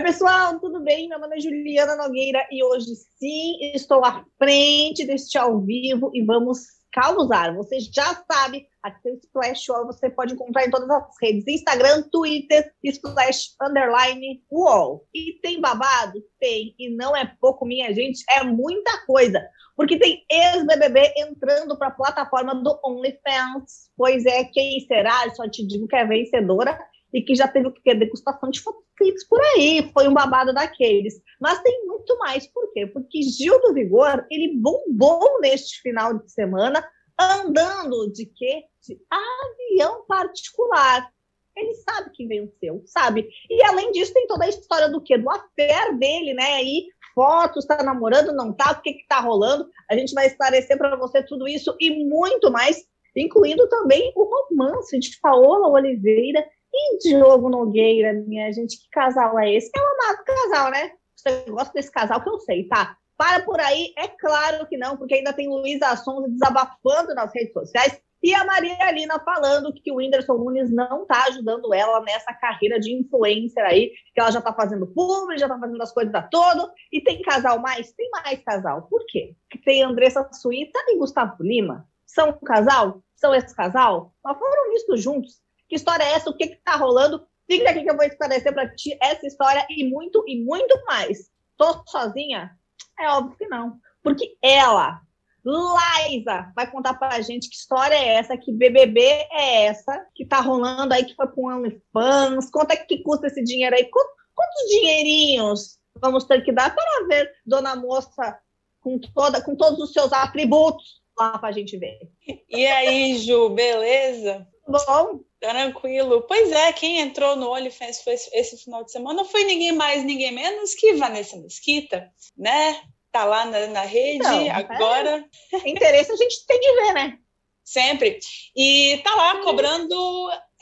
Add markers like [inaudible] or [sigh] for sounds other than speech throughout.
Oi, pessoal, tudo bem? Meu nome é Juliana Nogueira e hoje sim estou à frente deste ao vivo e vamos causar. Você já sabe, aqui tem o Splash Wall, você pode encontrar em todas as redes: Instagram, Twitter, Splash Underline Wall. E tem babado? Tem. E não é pouco, minha gente, é muita coisa. Porque tem ex-BBB entrando para a plataforma do OnlyFans. Pois é, quem será? Eu só te digo que é vencedora e que já teve o que? Degustação de cliques por aí, foi um babado daqueles. Mas tem muito mais, por quê? Porque Gil do Vigor, ele bombou neste final de semana, andando de quê? De avião particular. Ele sabe que venceu, sabe? E além disso, tem toda a história do quê? Do affair dele, né? Aí, fotos, tá namorando, não tá, o que que tá rolando? A gente vai esclarecer para você tudo isso e muito mais, incluindo também o romance de Paola Oliveira e Diogo Nogueira, minha gente, que casal é esse? É um amado casal, né? Você gosta desse casal que eu sei, tá? Para por aí, é claro que não, porque ainda tem Luísa Sonza desabafando nas redes sociais e a Maria Alina falando que o Whindersson Nunes não tá ajudando ela nessa carreira de influencer aí, que ela já tá fazendo público, já tá fazendo as coisas a todo. E tem casal mais? Tem mais casal. Por quê? Tem Andressa Suíta e Gustavo Lima. São um casal? São esse casal? Mas foram vistos juntos. Que história é essa? O que está rolando? Fica aqui que eu vou esclarecer para ti essa história e muito, e muito mais. Tô sozinha? É óbvio que não. Porque ela, Liza, vai contar para a gente que história é essa, que BBB é essa, que tá rolando aí, que foi com OnlyFans. Quanto é que custa esse dinheiro aí? Quantos dinheirinhos vamos ter que dar para ver Dona Moça com, toda, com todos os seus atributos lá para a gente ver? E aí, Ju, beleza? Bom, Tranquilo. Pois é, quem entrou no OnlyFans foi esse final de semana não foi ninguém mais, ninguém menos que Vanessa Mesquita, né? Tá lá na, na rede Não, agora. É. Interesse a gente tem de ver, né? Sempre. E tá lá cobrando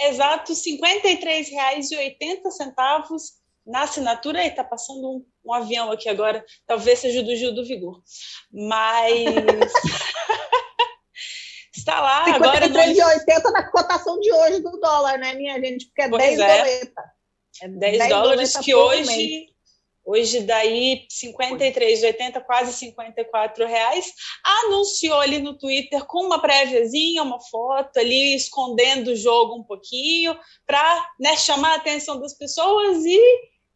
exatos R$ 53,80 na assinatura. E tá passando um, um, avião aqui agora. Talvez seja do Gil do Vigor. Mas. [laughs] está lá. 53,80 nós... na cotação de hoje do dólar, né, minha gente? Porque é pois 10 é. doleta. É 10, 10 dólares que hoje, mês. hoje daí 53,80, quase 54 reais. Anunciou ali no Twitter com uma préviazinha, uma foto ali, escondendo o jogo um pouquinho, para né, chamar a atenção das pessoas e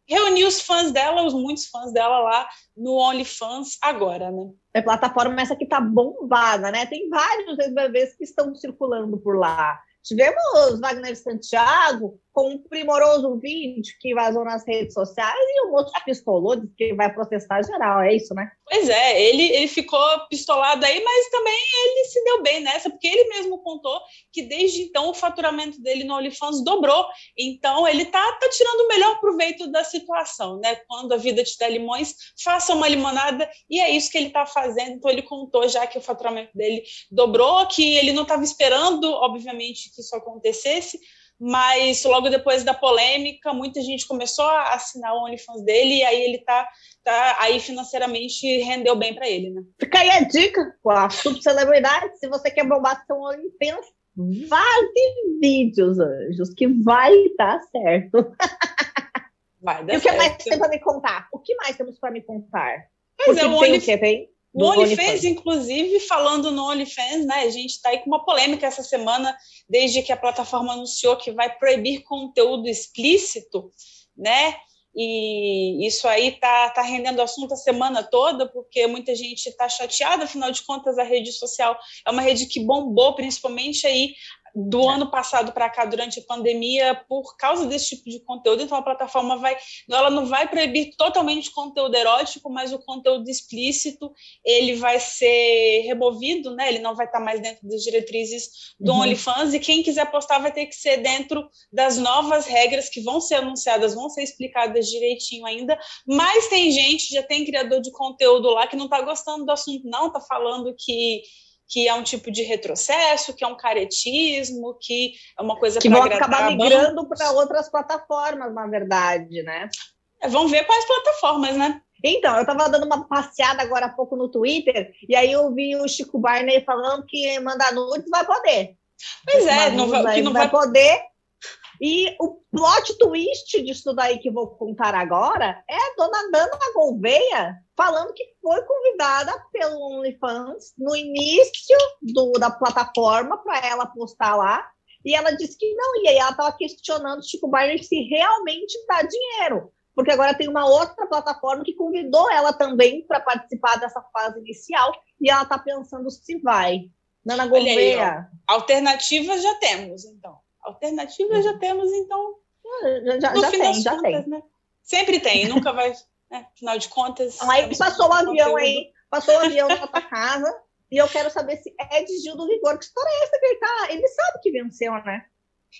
reunir os fãs dela, os muitos fãs dela lá no OnlyFans agora, né? É plataforma essa que tá bombada, né? Tem vários ex-bebês que estão circulando por lá. Tivemos Wagner Santiago com um primoroso vídeo que vazou nas redes sociais e o moço pistolou, disse que vai processar geral, é isso, né? Pois é, ele, ele ficou pistolado aí, mas também ele se deu bem nessa, porque ele mesmo contou que desde então o faturamento dele no OnlyFans dobrou, então ele tá, tá tirando o melhor proveito da situação, né? Quando a vida te dá limões, faça uma limonada, e é isso que ele tá fazendo, então ele contou já que o faturamento dele dobrou, que ele não estava esperando, obviamente, que isso acontecesse, mas logo depois da polêmica, muita gente começou a assinar o OnlyFans dele e aí ele tá, tá aí financeiramente rendeu bem para ele, né? Fica aí a dica com a subcelebridade, se você quer bombar seu OnlyFans, vaze vídeos, anjos, que vai dar certo. Vai dar e o que certo. mais tem para me contar? O que mais temos para me contar? Porque é, o tem Only... o que tem? No OnlyFans, inclusive, falando no OnlyFans, né, a gente está aí com uma polêmica essa semana, desde que a plataforma anunciou que vai proibir conteúdo explícito, né? E isso aí tá, tá rendendo assunto a semana toda, porque muita gente está chateada, afinal de contas, a rede social é uma rede que bombou, principalmente aí do ano passado para cá durante a pandemia por causa desse tipo de conteúdo. Então a plataforma vai, ela não vai proibir totalmente conteúdo erótico, mas o conteúdo explícito ele vai ser removido, né? Ele não vai estar mais dentro das diretrizes do uhum. OnlyFans e quem quiser postar vai ter que ser dentro das novas regras que vão ser anunciadas, vão ser explicadas direitinho ainda. Mas tem gente, já tem criador de conteúdo lá que não está gostando do assunto, não está falando que que é um tipo de retrocesso, que é um caretismo, que é uma coisa que vão acabar migrando para outras plataformas, na verdade, né? É, vamos ver quais plataformas, né? Então, eu estava dando uma passeada agora há pouco no Twitter e aí eu vi o Chico Barney falando que mandar nudes vai poder. Pois é, não vai, que não vai poder. E o plot twist disso daí que vou contar agora é a dona Dana Gouveia falando que foi convidada pelo OnlyFans no início do, da plataforma para ela postar lá. E ela disse que não. E ela estava questionando Chico Barney se realmente dá dinheiro. Porque agora tem uma outra plataforma que convidou ela também para participar dessa fase inicial. E ela está pensando se vai. Nana Gouveia. Aí, alternativas já temos, então. Alternativas já temos, então. Já, já, já tem, já contas, tem. Né? Sempre tem, nunca vai. Né? Afinal de contas. Aí passou o avião aí, passou o avião na tua casa, e eu quero saber se é de Gil do Vigor. Que história é essa que ele tá? Ele sabe que venceu, né?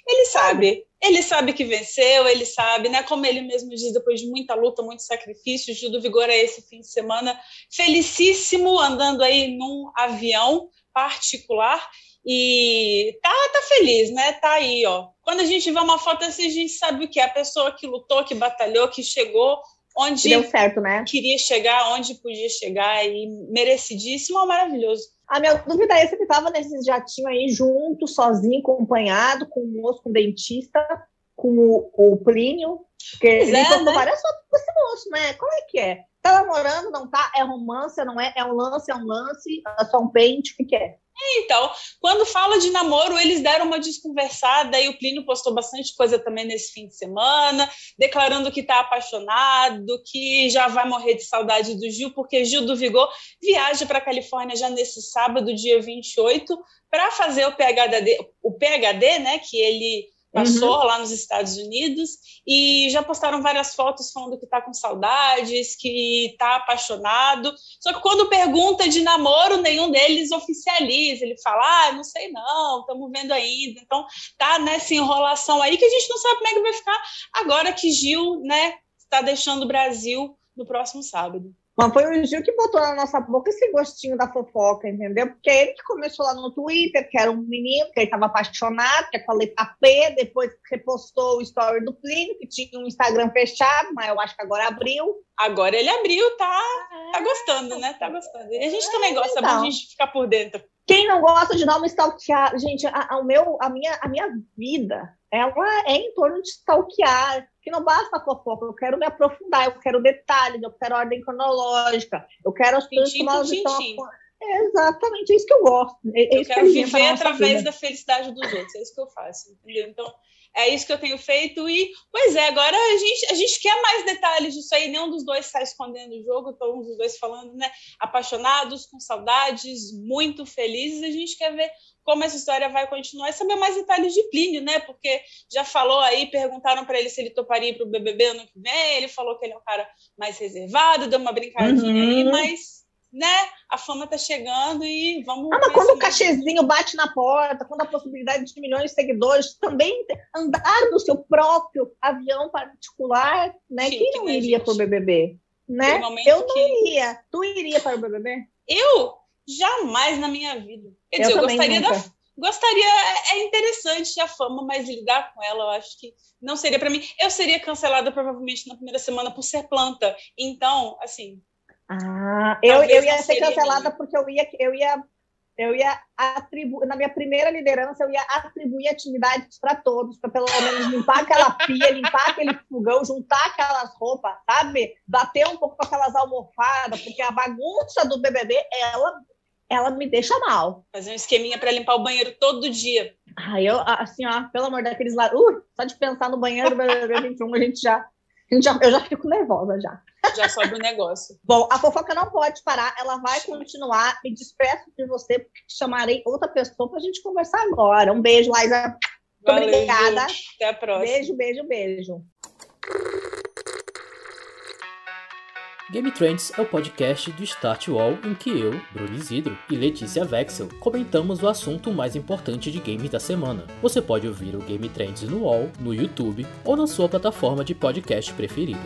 Ele sabe, ele sabe que venceu, ele sabe, né? Como ele mesmo diz, depois de muita luta, muito sacrifício, Gil do Vigor é esse fim de semana felicíssimo, andando aí num avião particular e tá, tá feliz, né? Tá aí, ó. Quando a gente vê uma foto assim, a gente sabe o que é a pessoa que lutou, que batalhou, que chegou onde deu certo, né? queria chegar, onde podia chegar e merecidíssimo, maravilhoso. A minha dúvida é se ele estava nesse jatinho aí junto, sozinho, acompanhado, com o moço, com dentista, com o, o Plínio, porque pois ele é, né? várias fotos com esse moço, né? Como é que é? Tá namorando, não tá? É romance, não é? É um lance, é um lance, é só um pente, o que, que é? Então, quando fala de namoro, eles deram uma desconversada e o Plínio postou bastante coisa também nesse fim de semana, declarando que está apaixonado, que já vai morrer de saudade do Gil, porque Gil do Vigor viaja para a Califórnia já nesse sábado, dia 28, para fazer o PhD, o PhD, né, que ele passou uhum. lá nos Estados Unidos e já postaram várias fotos falando que está com saudades, que está apaixonado. Só que quando pergunta de namoro, nenhum deles oficializa. Ele fala: "Ah, não sei não, estamos vendo ainda". Então tá nessa enrolação aí que a gente não sabe como é que vai ficar agora que Gil, né, está deixando o Brasil no próximo sábado. Mas foi o Gil que botou na nossa boca esse gostinho da fofoca, entendeu? Porque é ele que começou lá no Twitter, que era um menino, que ele estava apaixonado, que é letra P, depois repostou o story do Plínio, que tinha um Instagram fechado, mas eu acho que agora abriu. Agora ele abriu, tá, tá gostando, né? Tá gostando. E a gente também gosta, então. a gente ficar por dentro. Quem não gosta de dar uma stalkeada? Gente, a, a, meu, a, minha, a minha vida, ela é em torno de stalkear que não basta fofoca, eu quero me aprofundar, eu quero detalhes, eu quero ordem cronológica, eu quero as coisas como elas estão. É exatamente é isso que eu gosto. É, é eu quero que viver através vida. da felicidade dos outros, é isso que eu faço, entendeu? Então, é isso que eu tenho feito e, pois é, agora a gente, a gente quer mais detalhes disso aí, nenhum dos dois está escondendo o jogo, estão os dois falando, né, apaixonados, com saudades, muito felizes, a gente quer ver como essa história vai continuar e saber mais detalhes de Plínio, né? Porque já falou aí, perguntaram para ele se ele toparia para o BBB ano que vem, ele falou que ele é um cara mais reservado, deu uma brincadinha uhum. aí, mas né? A fama tá chegando e vamos. Ah, mas quando o cachezinho bate na porta, quando a possibilidade de milhões de seguidores também andar no seu próprio avião particular, né? Chique, Quem não né, iria para o BBB? Né? Eu não que... iria. Tu iria para o BBB? Eu Jamais na minha vida. Quer dizer, eu, eu gostaria nunca. da. Gostaria, é, interessante a fama, mas lidar com ela, eu acho que não seria para mim. Eu seria cancelada provavelmente na primeira semana por ser planta. Então, assim. Ah, eu, eu ia ser cancelada porque eu ia, eu ia eu ia atribuir, na minha primeira liderança, eu ia atribuir atividades para todos, para pelo menos limpar aquela pia, limpar aquele fogão, juntar aquelas roupas, sabe? Bater um pouco com aquelas almofadas, porque a bagunça do BBB, ela ela me deixa mal. Fazer um esqueminha para limpar o banheiro todo dia. Ah, eu, assim, ó, pelo amor daqueles lá, uh, só de pensar no banheiro do BBB 21, a gente já, a gente já, eu já fico nervosa já. Já sobe o negócio. Bom, a fofoca não pode parar, ela vai continuar. Me despeço de você, porque chamarei outra pessoa para a gente conversar agora. Um beijo, Laísa. Muito Valeu, obrigada. Até a próxima. Beijo, beijo, beijo. Game Trends é o podcast do Start Wall em que eu, Bruno Isidro e Letícia Vexel comentamos o assunto mais importante de games da semana. Você pode ouvir o Game Trends no Wall, no YouTube ou na sua plataforma de podcast preferida.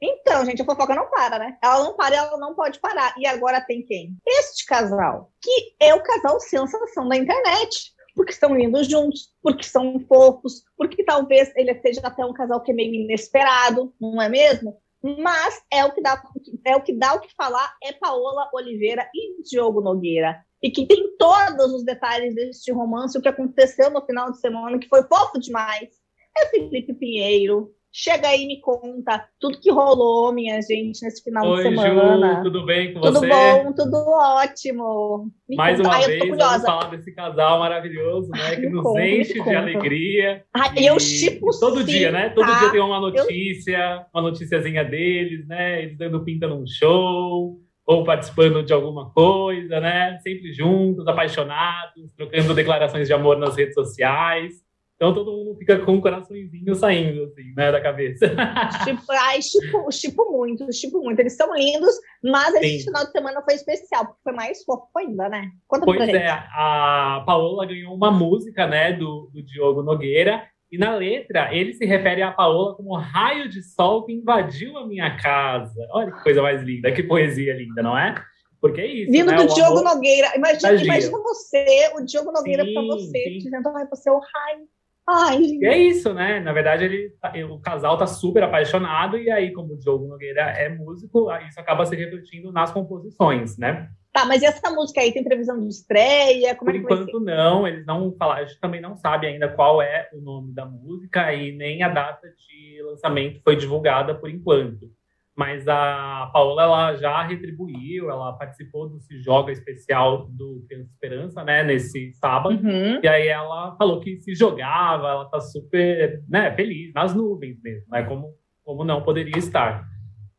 Então, gente, a fofoca não para, né? Ela não para ela não pode parar. E agora tem quem? Este casal, que é o casal sensação da internet porque estão lindos juntos, porque são fofos, porque talvez ele seja até um casal que é meio inesperado, não é mesmo? mas é o que dá, é o que dá o que falar é Paola Oliveira e Diogo Nogueira. E que tem todos os detalhes deste romance, o que aconteceu no final de semana, que foi fofo demais. É Felipe Pinheiro, Chega aí e me conta tudo que rolou, minha gente, nesse final Oi, de semana. Ju, tudo bem com tudo você? Tudo bom, tudo ótimo. Me Mais conta. uma Ai, vez, vamos falar desse casal maravilhoso, né? Que nos conta, enche de alegria. Ai, e eu chipo Todo sim, dia, né? Todo tá? dia tem uma notícia, eu... uma noticiazinha deles, né? Eles dando pinta num show ou participando de alguma coisa, né? Sempre juntos, apaixonados, trocando declarações de amor nas redes sociais. Então todo mundo fica com o coraçãozinho saindo, assim, né, da cabeça. [laughs] Tipo, ai, tipo, tipo muito, tipo muito. Eles são lindos, mas esse Sim. final de semana foi especial, porque foi mais fofo ainda, né? Conta pois pra gente. é, a Paola ganhou uma música, né, do, do Diogo Nogueira, e na letra ele se refere a Paola como raio de sol que invadiu a minha casa. Olha que coisa mais linda, que poesia linda, não é? Porque é isso. Vindo né? do o Diogo Nogueira. Imagina, imagina você, o Diogo Nogueira para você, sim. dizendo, ai, você é o raio Ai, e é isso, né? Na verdade, ele, tá, o casal tá super apaixonado, e aí, como o Diogo Nogueira é músico, isso acaba se refletindo nas composições, né? Tá, mas e essa música aí tem previsão de estreia? Como Por é enquanto, não. Eles não falaram, a gente também não sabe ainda qual é o nome da música e nem a data de lançamento foi divulgada por enquanto. Mas a Paola ela já retribuiu, ela participou do Se Joga especial do Criança Esperança, né, nesse sábado. Uhum. E aí ela falou que se jogava, ela tá super, né, feliz, nas nuvens mesmo, né, como, como não poderia estar.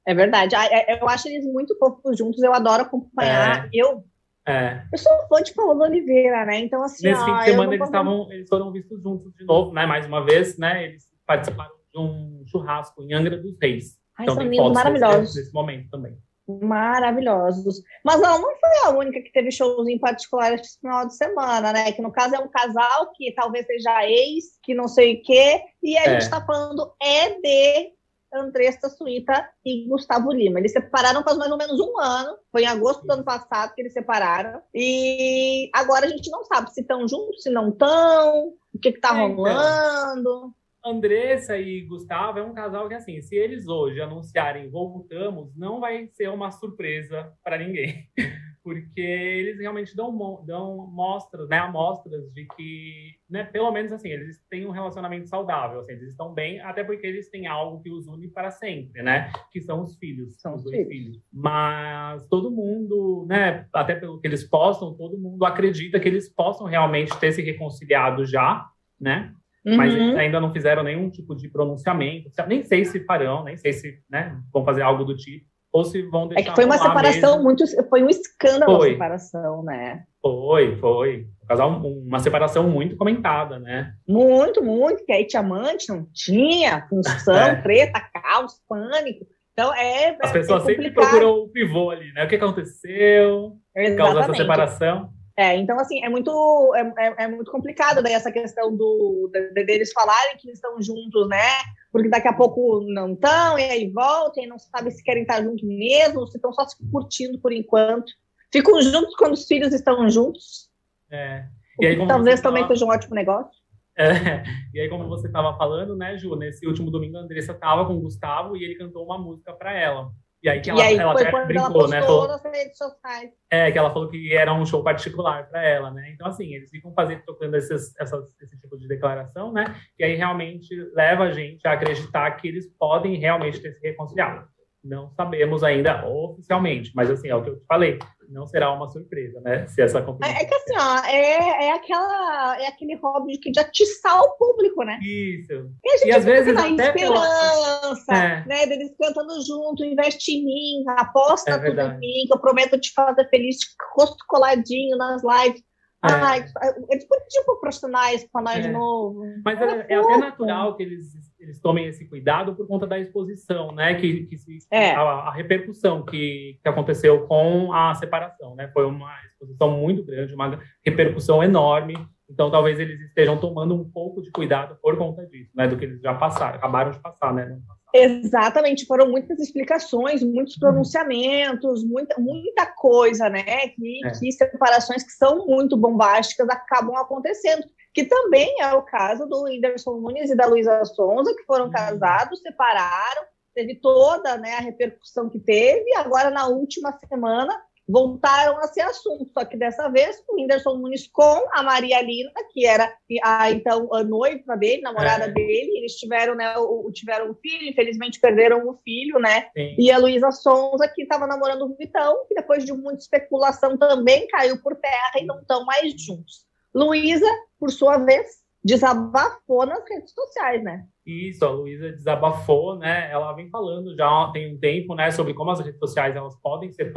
É verdade. É, eu acho eles muito fofos juntos, eu adoro acompanhar. É. Eu é. Eu sou fã de Paulo Oliveira, né? Então, assim. Nesse fim de semana eles, estavam, eles foram vistos juntos de novo, né? Mais uma vez, né? Eles participaram de um churrasco em Angra dos Reis. Ai, então, são lindos, maravilhosos. Nesse momento também. Maravilhosos. Mas ela não foi a única que teve shows em particular esse final de semana, né? Que no caso é um casal que talvez seja ex, que não sei o quê. E a é. gente está falando é de Andressa Suíta e Gustavo Lima. Eles separaram faz mais ou menos um ano. Foi em agosto do ano passado que eles separaram. E agora a gente não sabe se estão juntos, se não estão, o que está é, então. rolando. Andressa e Gustavo é um casal que, assim, se eles hoje anunciarem voltamos, não vai ser uma surpresa para ninguém. [laughs] Porque eles realmente dão, dão mostras, né, amostras de que, né, pelo menos assim, eles têm um relacionamento saudável, assim, eles estão bem, até porque eles têm algo que os une para sempre, né, que são os filhos, são os dois filhos. filhos. Mas todo mundo, né, até pelo que eles postam, todo mundo acredita que eles possam realmente ter se reconciliado já, né, Uhum. Mas eles ainda não fizeram nenhum tipo de pronunciamento. Nem sei se farão, nem sei se né, vão fazer algo do tipo. Ou se vão deixar. É que foi uma separação mesmo. muito. Foi um escândalo foi. a separação, né? Foi, foi. casal, uma separação muito comentada, né? Muito, muito, que aí tinha amante, não tinha, função, [laughs] é. treta, caos, pânico. Então é. As pessoas é sempre procuram o pivô ali, né? O que aconteceu? Exatamente. Causou essa separação. É, então, assim, é muito, é, é, é muito complicado daí essa questão do, de, deles falarem que estão juntos, né? Porque daqui a pouco não estão, e aí voltam, e não sabe se querem estar juntos mesmo, se estão só se curtindo por enquanto. Ficam juntos quando os filhos estão juntos. É. E aí, talvez também seja um ótimo negócio. É. [laughs] E aí, como você estava falando, né, Ju, nesse último domingo a Andressa estava com o Gustavo e ele cantou uma música para ela. E aí que ela, aí, ela até brincou, ela né? Falou, nas redes sociais. É, que ela falou que era um show particular para ela, né? Então, assim, eles ficam fazendo, trocando esses, essas, esse tipo de declaração, né? E aí realmente leva a gente a acreditar que eles podem realmente ter se reconciliado. Não sabemos ainda oficialmente, mas assim, é o que eu te falei, não será uma surpresa, né? Se essa É, é que assim, ó, é, é, aquela, é aquele hobby que de atiçar o público, né? Isso. E, a gente e às vezes até esperança, pela... é. né? Deles cantando junto, investe em mim, aposta é tudo em mim, que eu prometo te fazer feliz, rosto coladinho nas lives. É. Ai, eles podiam pôr profissionais para nós é. de novo. Mas é, é, até natural que eles, eles tomem esse cuidado por conta da exposição, né? Que, que se, é. a, a, repercussão que, que aconteceu com a separação, né? Foi uma exposição muito grande, uma repercussão enorme. Então, talvez eles estejam tomando um pouco de cuidado por conta disso, né? Do que eles já passaram, acabaram de passar, né? Exatamente, foram muitas explicações, muitos uhum. pronunciamentos, muita, muita coisa, né? Que, é. que separações que são muito bombásticas acabam acontecendo. Que também é o caso do Whindersson Nunes e da Luísa Sonza, que foram uhum. casados, separaram, teve toda né, a repercussão que teve, agora na última semana voltaram a ser assunto, só que dessa vez o Whindersson Nunes com a Maria Lina, que era a então a noiva dele, namorada é. dele, eles tiveram, né, o, tiveram um filho, infelizmente perderam o filho, né? Sim. E a Luísa Sonza, que estava namorando o Vitão, que depois de muita especulação também caiu por terra e não estão mais juntos. Luísa, por sua vez, desabafou nas redes sociais, né? Isso, a Luísa desabafou, né? Ela vem falando já tem um tempo, né, sobre como as redes sociais elas podem ser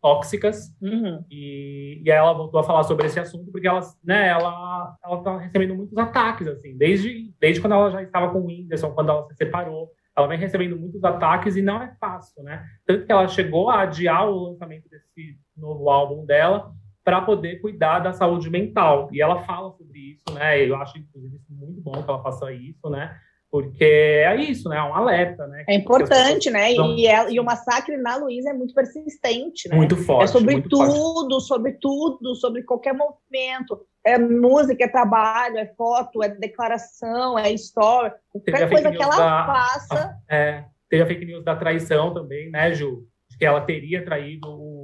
tóxicas. Uhum. E, e aí ela voltou a falar sobre esse assunto porque elas, né, ela ela tá recebendo muitos ataques assim, desde desde quando ela já estava com o Whindersson, quando ela se separou. Ela vem recebendo muitos ataques e não é fácil, né? Tanto que ela chegou a adiar o lançamento desse novo álbum dela para poder cuidar da saúde mental. E ela fala sobre isso, né? Eu acho, inclusive, muito bom que ela faça isso, né? Porque é isso, né? É um alerta, né? É importante, né? E, ela, e o massacre na Luísa é muito persistente, né? Muito forte. É sobre tudo, forte. sobre tudo, sobre qualquer movimento. É música, é trabalho, é foto, é declaração, é história. Qualquer coisa que ela da, faça. É, teve a fake news da traição também, né, Ju? De que ela teria traído o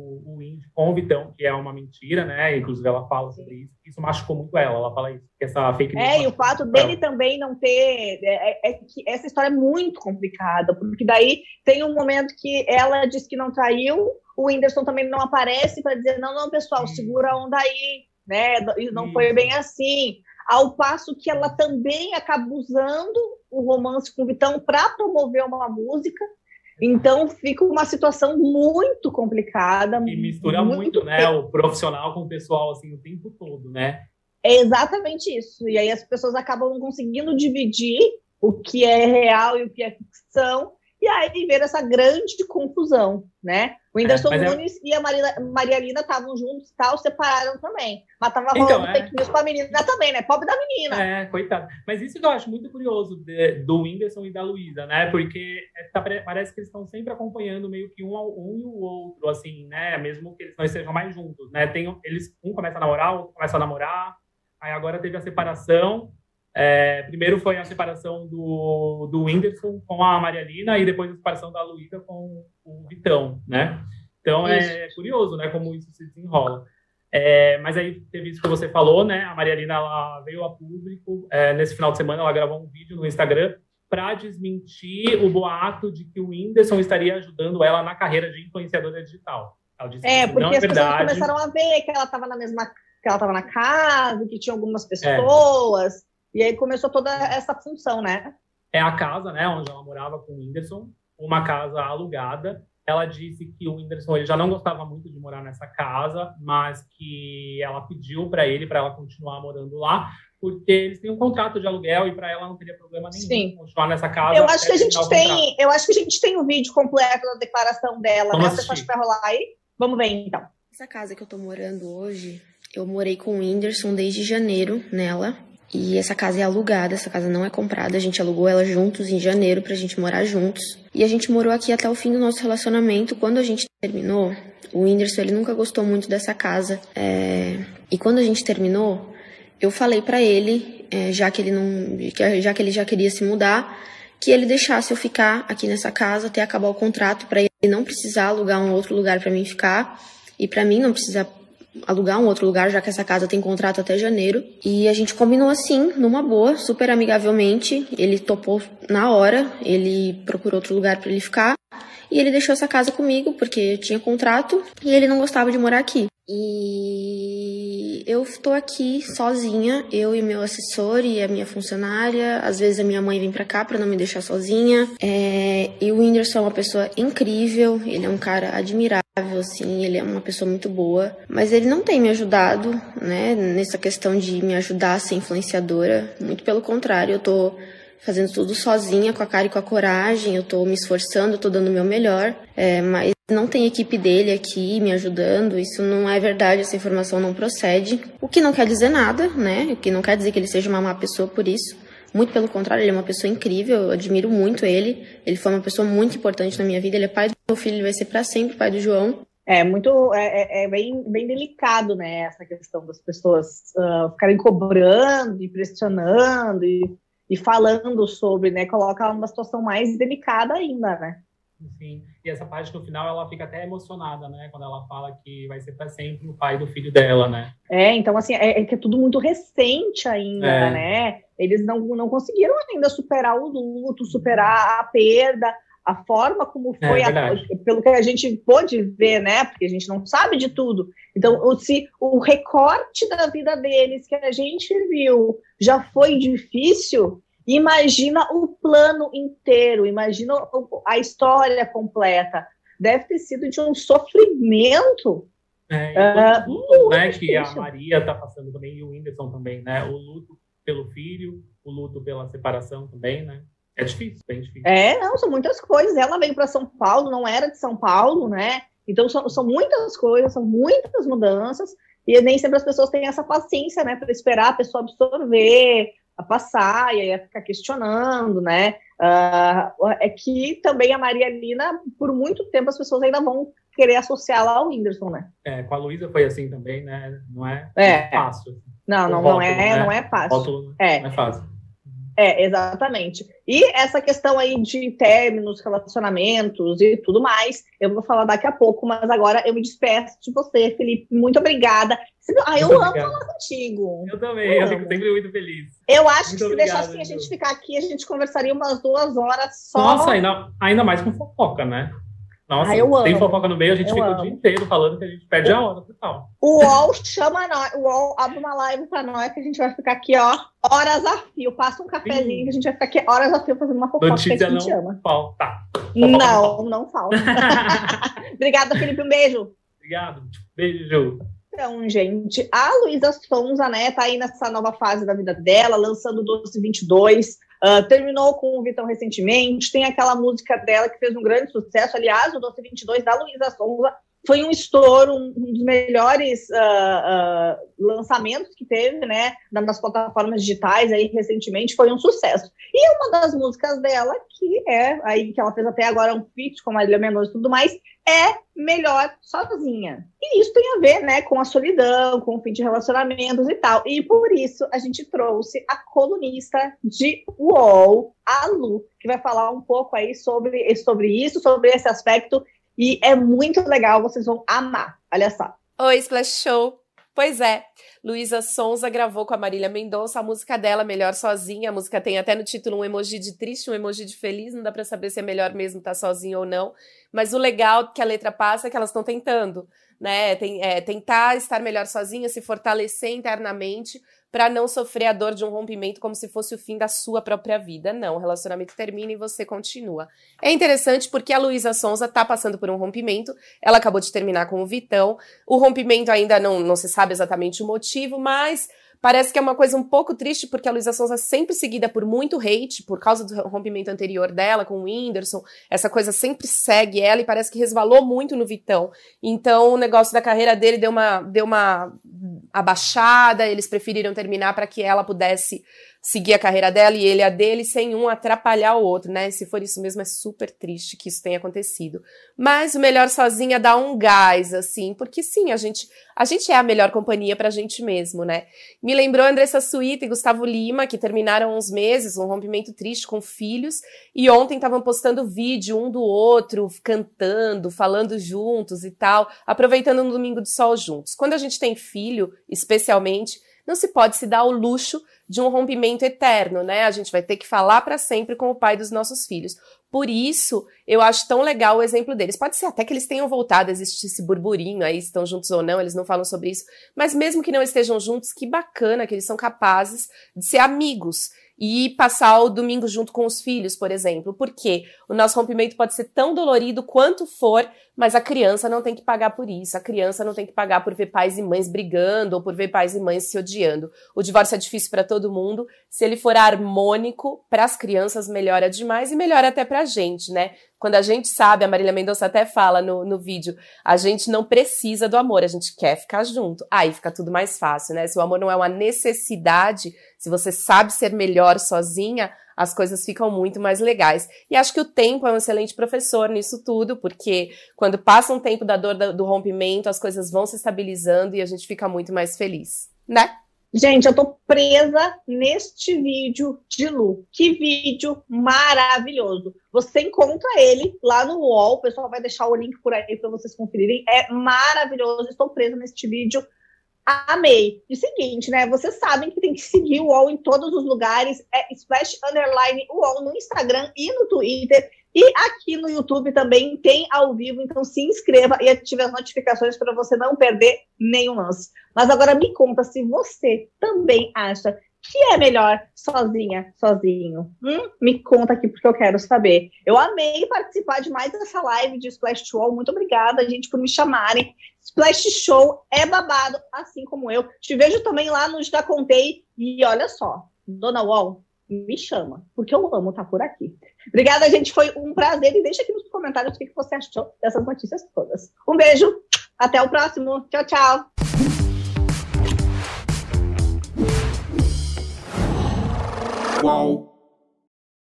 com o Vitão, que é uma mentira, né? Inclusive ela fala sobre isso. Isso machucou muito ela. Ela fala isso, que essa fake news. É, e o fato dele ela. também não ter. É, é, que essa história é muito complicada, porque daí tem um momento que ela diz que não traiu, o Whindersson também não aparece para dizer: não, não, pessoal, segura a onda aí, né? E não foi bem assim. Ao passo que ela também acaba usando o romance com o Vitão para promover uma música então fica uma situação muito complicada. E mistura muito, muito né? O profissional com o pessoal assim o tempo todo, né? É exatamente isso. E aí as pessoas acabam conseguindo dividir o que é real e o que é ficção e aí ver essa grande confusão, né? O Whindersson é, Nunes é... e a Maria, Maria Lina estavam juntos e tal, separaram também. Mas tava rolando então, é... fake news com a menina também, né? Pobre da menina. É, coitado. Mas isso que eu acho muito curioso de, do Whindersson e da Luísa, né? Porque é, tá, parece que eles estão sempre acompanhando meio que um, um e o outro, assim, né? Mesmo que eles não estejam mais juntos, né? Tem, eles, um começa a namorar, outro começa a namorar, aí agora teve a separação, é, primeiro foi a separação do, do Whindersson com a Maria Lina e depois a separação da Luísa com o Vitão, né? Então é isso. é curioso, né, como isso se desenrola. É, mas aí teve isso que você falou, né? A Maria Lina ela veio a público é, nesse final de semana, ela gravou um vídeo no Instagram para desmentir o boato de que o Whindersson estaria ajudando ela na carreira de influenciadora digital. é, porque não é as verdade. pessoas começaram a ver que ela estava na mesma, que ela estava na casa, que tinha algumas é. pessoas. E aí começou toda essa função, né? É a casa, né, onde ela morava com o Whindersson, uma casa alugada. Ela disse que o Whindersson ele já não gostava muito de morar nessa casa, mas que ela pediu para ele para ela continuar morando lá, porque eles têm um contrato de aluguel e para ela não teria problema nenhum Sim. continuar nessa casa. Eu acho que a gente tem, eu acho que a gente tem o um vídeo completo da declaração dela, Vamos né? Assistir. Você vai rolar aí? Vamos ver então. Essa casa que eu tô morando hoje, eu morei com o Whindersson desde janeiro nela. E essa casa é alugada, essa casa não é comprada. A gente alugou ela juntos em janeiro pra gente morar juntos. E a gente morou aqui até o fim do nosso relacionamento. Quando a gente terminou, o Whindersson ele nunca gostou muito dessa casa. É... E quando a gente terminou, eu falei para ele, é, já que ele não, já que ele já queria se mudar, que ele deixasse eu ficar aqui nessa casa até acabar o contrato para ele não precisar alugar um outro lugar para mim ficar e para mim não precisar alugar um outro lugar, já que essa casa tem contrato até janeiro. E a gente combinou assim, numa boa, super amigavelmente. Ele topou na hora, ele procurou outro lugar para ele ficar. E ele deixou essa casa comigo, porque eu tinha contrato e ele não gostava de morar aqui. E eu estou aqui sozinha, eu e meu assessor e a minha funcionária. Às vezes a minha mãe vem para cá para não me deixar sozinha. É... E o Whindersson é uma pessoa incrível, ele é um cara admirável assim, ele é uma pessoa muito boa, mas ele não tem me ajudado, né, nessa questão de me ajudar a ser influenciadora. Muito pelo contrário, eu tô fazendo tudo sozinha, com a cara e com a coragem, eu tô me esforçando, eu tô dando o meu melhor, é, mas não tem equipe dele aqui me ajudando, isso não é verdade, essa informação não procede. O que não quer dizer nada, né? O que não quer dizer que ele seja uma má pessoa por isso. Muito pelo contrário, ele é uma pessoa incrível, eu admiro muito ele. Ele foi uma pessoa muito importante na minha vida, ele é pai do meu filho, ele vai ser para sempre pai do João. É muito, é, é, é, bem, bem delicado, né, essa questão das pessoas uh, ficarem cobrando e pressionando e e falando sobre, né, coloca ela numa situação mais delicada ainda, né? Sim, e essa parte no final ela fica até emocionada, né? Quando ela fala que vai ser para sempre o pai do filho dela, né? É, então assim, é, é que é tudo muito recente ainda, é. né? Eles não, não conseguiram ainda superar o luto, superar a perda, a forma como é, foi, é, a, pelo que a gente pôde ver, né? Porque a gente não sabe de tudo. Então, se o recorte da vida deles que a gente viu já foi difícil, Imagina o plano inteiro, imagina a história completa. Deve ter sido de um sofrimento. É, uh, luto, né, que a Maria está passando também e o Whindersson também, né? O luto pelo filho, o luto pela separação também, né? É difícil, bem difícil. É, não, são muitas coisas. Ela veio para São Paulo, não era de São Paulo, né? Então são, são muitas coisas, são muitas mudanças, e nem sempre as pessoas têm essa paciência, né, para esperar a pessoa absorver, a passar e aí ficar questionando, né? Uh, é que também a Maria Lina, por muito tempo, as pessoas ainda vão querer associá-la ao Whindersson, né? É, com a Luísa foi assim também, né? Não é, é. fácil. Não, não, não, é, né? não é fácil. É. Não é fácil. É, exatamente. E essa questão aí de términos, relacionamentos e tudo mais, eu vou falar daqui a pouco, mas agora eu me despeço de você, Felipe. Muito obrigada. Ah, eu muito amo obrigado. falar contigo. Eu também, eu, eu fico sempre muito feliz. Eu acho muito que se deixasse assim, a gente ficar aqui, a gente conversaria umas duas horas só. Nossa, ainda, ainda mais com fofoca, né? Nossa, ah, tem amo. fofoca no meio, a gente eu fica amo. o dia inteiro falando que a gente perde a hora total. O UOL chama nós, o UOL abre uma live pra nós que a gente vai ficar aqui, ó, horas a fio. Passa um cafezinho Sim. que a gente vai ficar aqui horas a fio fazendo uma fofoca Notícia que a gente não ama. falta. Não, não falta. [laughs] Obrigada, Felipe, um beijo. Obrigado. Beijo. Então, gente, a Luísa Sonza, né, tá aí nessa nova fase da vida dela, lançando o Doce 22, Uh, terminou com o Vitão recentemente, tem aquela música dela que fez um grande sucesso, aliás, o Doce 22 da Luísa Sonza, foi um estouro, um, dos melhores uh, uh, lançamentos que teve, né, nas plataformas digitais aí recentemente, foi um sucesso. E uma das músicas dela, que é aí que ela fez até agora um feat com a Marília Mendonça e tudo mais, é melhor sozinha. E isso tem a ver, né, com a solidão, com o fim de relacionamentos e tal. E por isso a gente trouxe a colunista de UOL, a Lu, que vai falar um pouco aí sobre, sobre isso, sobre esse aspecto e é muito legal, vocês vão amar. Olha só. Oi, Splash Show. Pois é, Luísa Sonza gravou com a Marília Mendonça a música dela, Melhor Sozinha. A música tem até no título um emoji de triste, um emoji de feliz. Não dá para saber se é melhor mesmo estar tá sozinha ou não. Mas o legal que a letra passa é que elas estão tentando, né? Tem, é, tentar estar melhor sozinha, se fortalecer internamente para não sofrer a dor de um rompimento como se fosse o fim da sua própria vida. Não, o relacionamento termina e você continua. É interessante porque a Luísa Sonza tá passando por um rompimento, ela acabou de terminar com o Vitão. O rompimento ainda não, não se sabe exatamente o motivo, mas Parece que é uma coisa um pouco triste, porque a Luísa Sonza é sempre seguida por muito hate, por causa do rompimento anterior dela com o Whindersson. Essa coisa sempre segue ela e parece que resvalou muito no Vitão. Então o negócio da carreira dele deu uma, deu uma abaixada, eles preferiram terminar para que ela pudesse seguir a carreira dela e ele a dele sem um atrapalhar o outro, né? Se for isso mesmo, é super triste que isso tenha acontecido. Mas o melhor sozinha é dar um gás, assim, porque sim, a gente, a gente é a melhor companhia pra gente mesmo, né? Me lembrou Andressa Suíta e Gustavo Lima, que terminaram uns meses, um rompimento triste com filhos, e ontem estavam postando vídeo um do outro, cantando, falando juntos e tal, aproveitando um domingo de sol juntos. Quando a gente tem filho, especialmente, não se pode se dar o luxo de um rompimento eterno, né? A gente vai ter que falar para sempre com o pai dos nossos filhos. Por isso, eu acho tão legal o exemplo deles. Pode ser até que eles tenham voltado, existe esse burburinho aí, estão juntos ou não, eles não falam sobre isso. Mas mesmo que não estejam juntos, que bacana que eles são capazes de ser amigos e passar o domingo junto com os filhos, por exemplo. Porque o nosso rompimento pode ser tão dolorido quanto for, mas a criança não tem que pagar por isso. A criança não tem que pagar por ver pais e mães brigando ou por ver pais e mães se odiando. O divórcio é difícil para todo mundo. Se ele for harmônico, para as crianças melhora demais e melhora até para a gente, né? Quando a gente sabe, a Marília Mendonça até fala no, no vídeo, a gente não precisa do amor, a gente quer ficar junto. Aí fica tudo mais fácil, né? Se o amor não é uma necessidade, se você sabe ser melhor sozinha, as coisas ficam muito mais legais. E acho que o tempo é um excelente professor nisso tudo, porque quando passa um tempo da dor do rompimento, as coisas vão se estabilizando e a gente fica muito mais feliz, né? Gente, eu tô presa neste vídeo de Lu. Que vídeo maravilhoso. Você encontra ele lá no UOL, o pessoal vai deixar o link por aí para vocês conferirem. É maravilhoso. Estou presa neste vídeo. Amei. E seguinte, né? Vocês sabem que tem que seguir o UOL em todos os lugares. É Splash Underline UOL no Instagram e no Twitter. E aqui no YouTube também tem ao vivo, então se inscreva e ative as notificações para você não perder nenhum lance. Mas agora me conta se você também acha que é melhor sozinha, sozinho. Hum? Me conta aqui porque eu quero saber. Eu amei participar de mais dessa live de Splash Show. Muito obrigada, gente, por me chamarem. Splash Show é babado, assim como eu. Te vejo também lá no Já Contei. E olha só, Dona Wall, me chama, porque eu amo estar por aqui. Obrigada, gente. Foi um prazer. E deixa aqui nos comentários o que você achou dessas notícias todas. Um beijo. Até o próximo. Tchau, tchau. Uau.